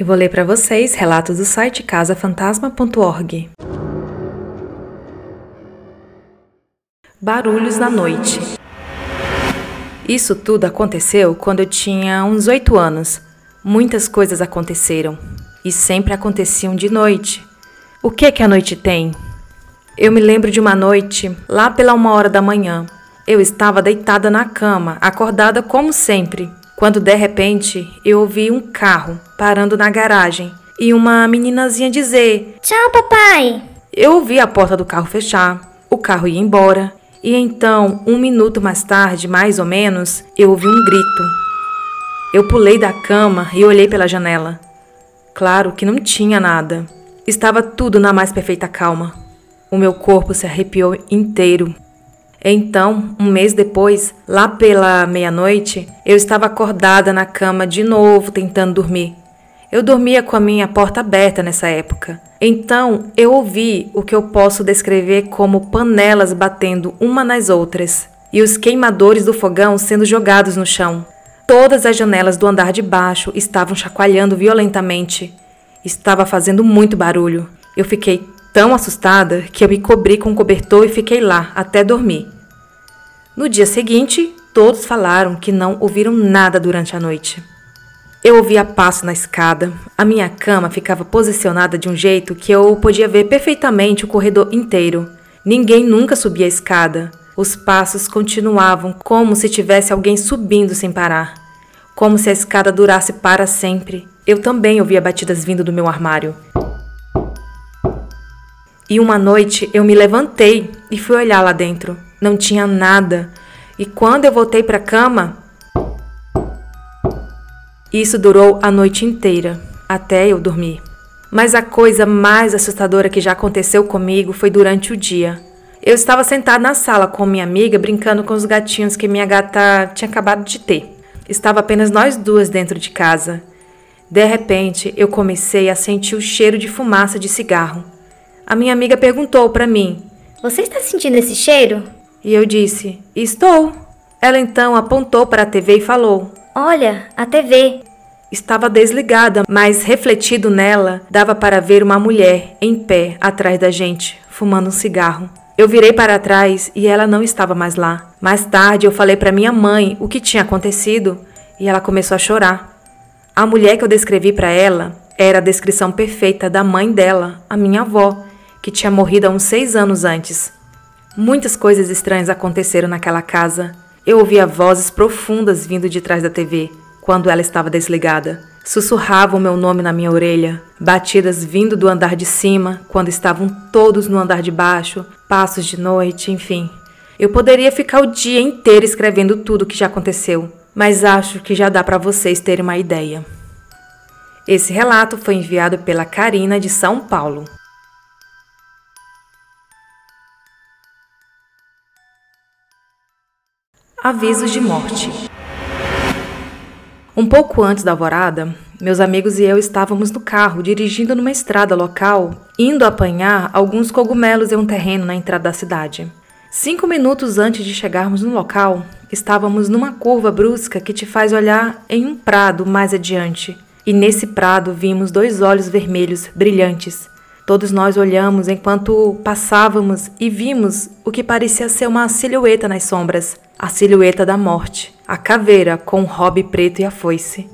Eu vou ler para vocês relatos do site casafantasma.org. Barulhos na noite. Isso tudo aconteceu quando eu tinha uns oito anos. Muitas coisas aconteceram e sempre aconteciam de noite. O que que a noite tem? Eu me lembro de uma noite, lá pela uma hora da manhã. Eu estava deitada na cama, acordada como sempre, quando de repente eu ouvi um carro parando na garagem e uma meninazinha dizer: Tchau, papai! Eu ouvi a porta do carro fechar, o carro ia embora, e então, um minuto mais tarde, mais ou menos, eu ouvi um grito. Eu pulei da cama e olhei pela janela. Claro que não tinha nada. Estava tudo na mais perfeita calma. O meu corpo se arrepiou inteiro. Então, um mês depois, lá pela meia-noite, eu estava acordada na cama de novo, tentando dormir. Eu dormia com a minha porta aberta nessa época. Então, eu ouvi o que eu posso descrever como panelas batendo uma nas outras e os queimadores do fogão sendo jogados no chão. Todas as janelas do andar de baixo estavam chacoalhando violentamente. Estava fazendo muito barulho. Eu fiquei tão assustada que eu me cobri com um cobertor e fiquei lá até dormir. No dia seguinte, todos falaram que não ouviram nada durante a noite. Eu ouvia passo na escada. A minha cama ficava posicionada de um jeito que eu podia ver perfeitamente o corredor inteiro. Ninguém nunca subia a escada. Os passos continuavam como se tivesse alguém subindo sem parar. Como se a escada durasse para sempre. Eu também ouvia batidas vindo do meu armário. E uma noite eu me levantei e fui olhar lá dentro. Não tinha nada. E quando eu voltei para a cama, isso durou a noite inteira, até eu dormir. Mas a coisa mais assustadora que já aconteceu comigo foi durante o dia. Eu estava sentada na sala com minha amiga brincando com os gatinhos que minha gata tinha acabado de ter. Estava apenas nós duas dentro de casa. De repente, eu comecei a sentir o cheiro de fumaça de cigarro. A minha amiga perguntou para mim: Você está sentindo esse cheiro? E eu disse: Estou. Ela então apontou para a TV e falou: Olha, a TV. Estava desligada, mas refletido nela dava para ver uma mulher em pé atrás da gente, fumando um cigarro. Eu virei para trás e ela não estava mais lá. Mais tarde eu falei para minha mãe o que tinha acontecido e ela começou a chorar. A mulher que eu descrevi para ela era a descrição perfeita da mãe dela, a minha avó, que tinha morrido há uns seis anos antes. Muitas coisas estranhas aconteceram naquela casa. Eu ouvia vozes profundas vindo de trás da TV, quando ela estava desligada. Sussurravam meu nome na minha orelha, batidas vindo do andar de cima, quando estavam todos no andar de baixo, passos de noite, enfim. Eu poderia ficar o dia inteiro escrevendo tudo o que já aconteceu, mas acho que já dá para vocês terem uma ideia. Esse relato foi enviado pela Karina de São Paulo. Avisos de morte. Um pouco antes da alvorada, meus amigos e eu estávamos no carro dirigindo numa estrada local, indo apanhar alguns cogumelos em um terreno na entrada da cidade. Cinco minutos antes de chegarmos no local, estávamos numa curva brusca que te faz olhar em um prado mais adiante. E nesse prado vimos dois olhos vermelhos brilhantes Todos nós olhamos enquanto passávamos e vimos o que parecia ser uma silhueta nas sombras, a silhueta da morte, a caveira com o robe preto e a foice.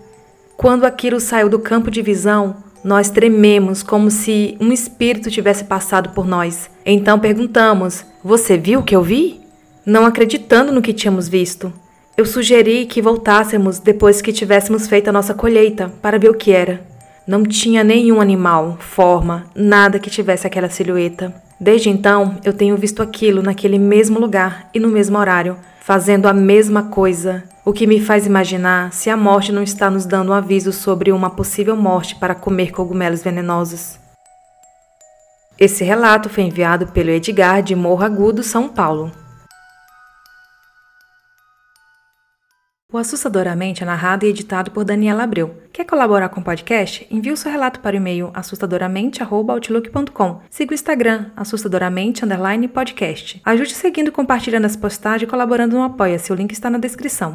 Quando aquilo saiu do campo de visão, nós trememos como se um espírito tivesse passado por nós. Então perguntamos: Você viu o que eu vi? Não acreditando no que tínhamos visto. Eu sugeri que voltássemos depois que tivéssemos feito a nossa colheita para ver o que era. Não tinha nenhum animal, forma, nada que tivesse aquela silhueta. Desde então, eu tenho visto aquilo naquele mesmo lugar e no mesmo horário, fazendo a mesma coisa, o que me faz imaginar se a morte não está nos dando um aviso sobre uma possível morte para comer cogumelos venenosos. Esse relato foi enviado pelo Edgar de Morro Agudo, São Paulo. O Assustadoramente é narrado e editado por Daniela Abreu. Quer colaborar com o podcast? Envie o seu relato para o e-mail assustadoramente.outlook.com. Siga o Instagram, assustadoramente podcast. Ajude seguindo, compartilhando as postagens e colaborando no Apoia-se. O link está na descrição.